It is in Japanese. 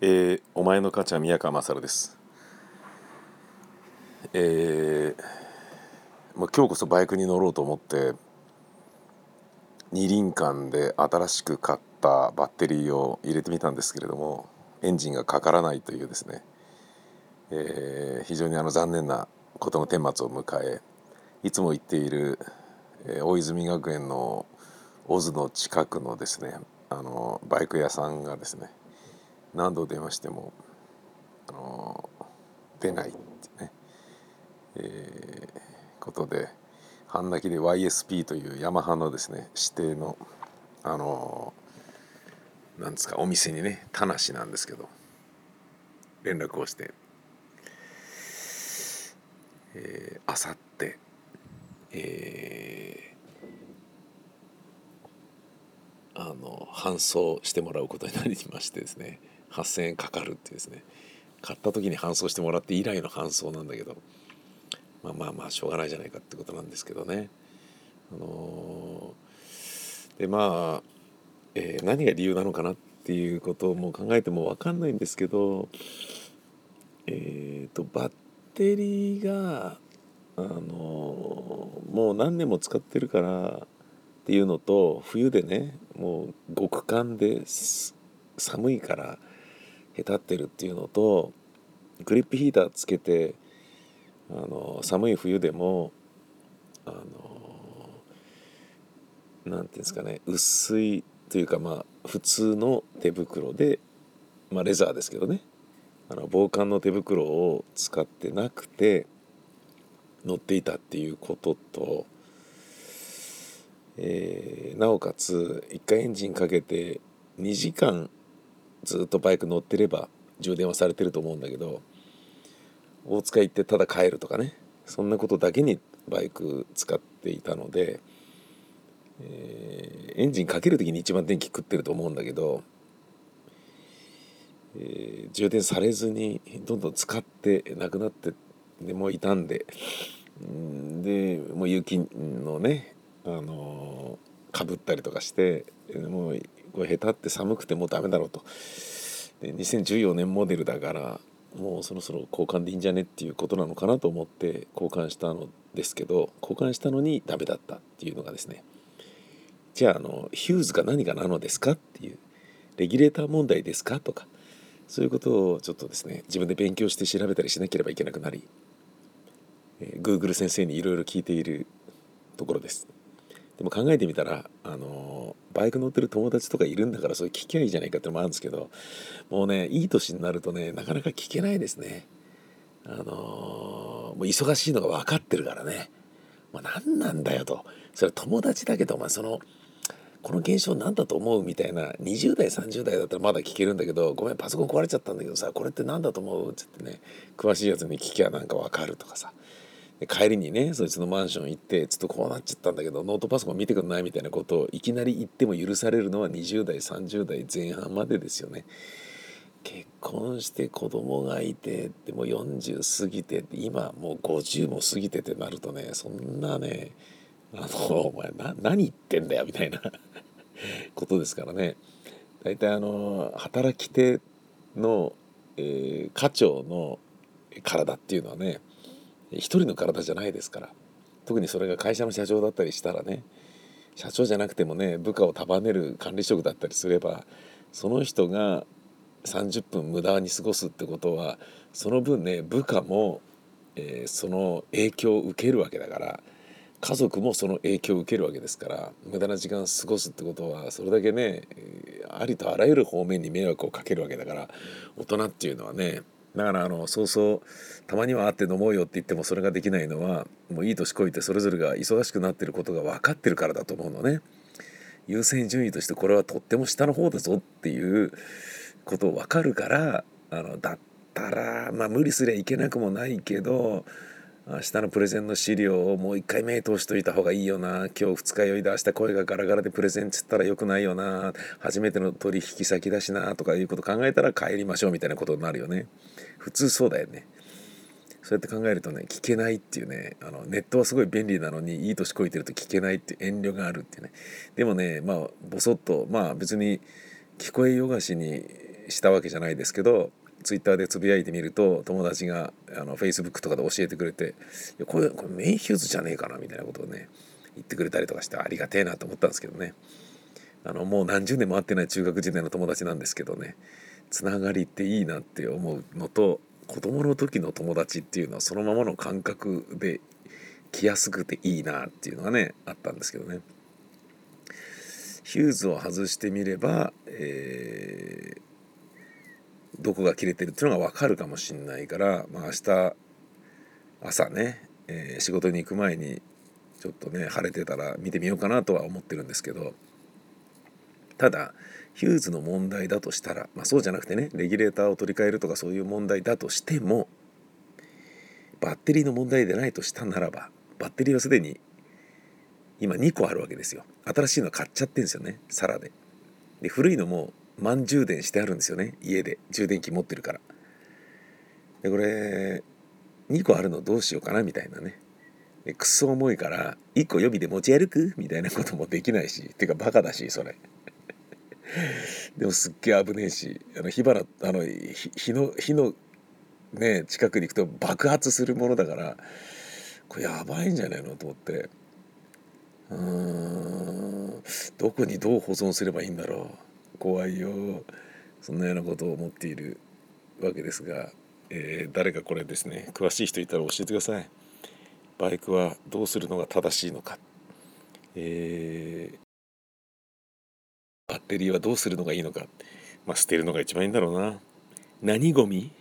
えー、お前の母ちゃん宮川勝です。えー、まあ、今日こそバイクに乗ろうと思って二輪館で新しく買ったバッテリーを入れてみたんですけれどもエンジンがかからないというですね、えー、非常にあの残念なことの顛末を迎えいつも行っている、え、大泉学園のオズの近くのですねあのバイク屋さんがですね何度電話してもあの出ないってね、えー、ことで半泣きで YSP というヤマハのですね指定のあのなんですかお店にね田無なんですけど連絡をしてえあさってえー、あの搬送してもらうことになりましてですね。8,000円かかるっていうですね買った時に搬送してもらって以来の搬送なんだけどまあまあまあしょうがないじゃないかってことなんですけどね。あのー、でまあ、えー、何が理由なのかなっていうことをも考えても分かんないんですけどえっ、ー、とバッテリーがあのもう何年も使ってるからっていうのと冬でねもう極寒で寒いからへたってるっていうのとグリップヒーターつけてあの寒い冬でもあのなんていうんですかね薄いというかまあ普通の手袋で、まあ、レザーですけどね。あの防寒の手袋を使ってなくて乗っていたっていうことと、えー、なおかつ一回エンジンかけて2時間ずっとバイク乗ってれば充電はされてると思うんだけど大塚行ってただ帰るとかねそんなことだけにバイク使っていたので、えー、エンジンかける時に一番電気食ってると思うんだけど、えー、充電されずにどんどん使ってなくなってでもういたんででもう雪のねあのかぶったりとかしてもうこれ下手って寒くてもうダメだろうとで2014年モデルだからもうそろそろ交換でいいんじゃねっていうことなのかなと思って交換したのですけど交換したのにダメだったっていうのがですねじゃああのヒューズか何かなのですかっていうレギュレーター問題ですかとかそういうことをちょっとですね自分で勉強して調べたりしなければいけなくなり、えー、Google 先生にいろいろ聞いているところです。でも考えてみたらあのバイク乗ってる友達とかいるんだからそれ聞きゃいいじゃないかってのもあるんですけどもうねいい年になるとねなかなか聞けないですね。あのもう忙しいのが分かってるからね、まあ、何なんだよと。それは友達だけどお前そのこの現象何だと思うみたいな20代30代だったらまだ聞けるんだけどごめんパソコン壊れちゃったんだけどさこれって何だと思う？っつってね詳しいやつに聞きゃなんか分かるとかさ。帰りにねそいつのマンション行ってちょっとこうなっちゃったんだけどノートパソコン見てくんないみたいなことをいきなり言っても許されるのは20代30代前半までですよね。結婚して子供がいてでも40過ぎて今もう50も過ぎてってなるとねそんなねあのお前な何言ってんだよみたいなことですからね大体あの働き手の、えー、課長の体っていうのはね一人の体じゃないですから。特にそれが会社の社長だったりしたらね。社長じゃなくてもね部下を束ねる管理職だったりすればその人が30分無駄に過ごすってことはその分ね部下も、えー、その影響を受けるわけだから家族もその影響を受けるわけですから無駄な時間過ごすってことはそれだけねありとあらゆる方面に迷惑をかけるわけだから大人っていうのはねだからあのそうそうたまには会って飲もうよって言ってもそれができないのはもういい年こいてそれぞれが忙しくなってることが分かってるからだと思うのね。優先順位としてこれはとっても下の方だぞっていうことを分かるからあのだったらまあ無理すりゃいけなくもないけど明日のプレゼンの資料をもう一回目通しといた方がいいよな。今日二日酔いで明日声がガラガラでプレゼンつったらよくないよな。初めての取引先だしなとかいうこと考えたら帰りましょうみたいなことになるよね。普通そうだよね。そうやって考えるとね聞けないっていうね。あのネットはすごい便利なのにいい年こいてると聞けないっていう遠慮があるっていうね。でもねまあボソッとまあ別に聞こえよがしにしたわけじゃないですけどツイッターでつぶやいてみると友達があのフェイスブックとかで教えてくれて「これこれメインヒューズじゃねえかな」みたいなことをね言ってくれたりとかしてありがてえなと思ったんですけどねあのもう何十年も会ってない中学時代の友達なんですけどねつながりっていいなって思うのと子供の時の友達っていうのはそのままの感覚で来やすくていいなっていうのがねあったんですけどね。ヒューズを外してみれば、えー、どこが切れてるっていうのが分かるかもしんないから、まあ、明日朝ね、えー、仕事に行く前にちょっとね晴れてたら見てみようかなとは思ってるんですけどただヒューズの問題だとしたら、まあ、そうじゃなくてねレギュレーターを取り替えるとかそういう問題だとしてもバッテリーの問題でないとしたならばバッテリーはすでに今2個あるわけですよ。新しいの買っちゃってんですよねサラで。で古いのも満充電してあるんですよね。家で。充電器持ってるから。でこれ2個あるのどうしようかなみたいなね。でくっそ重いから1個予備で持ち歩く？みたいなこともできないし。てかバカだしそれ。でもすっげえ危ねえし。あの火花あの火の火のね近くに行くと爆発するものだからこれやばいんじゃないのと思って。うーん。どこにどう保存すればいいんだろう。怖いよそんなようなことを思っているわけですが、えー、誰かこれですね詳しい人いたら教えてください。バイクはどうするのが正しいのか、えー、バッテリーはどうするのがいいのか、まあ、捨てるのが一番いいんだろうな。何ゴミ？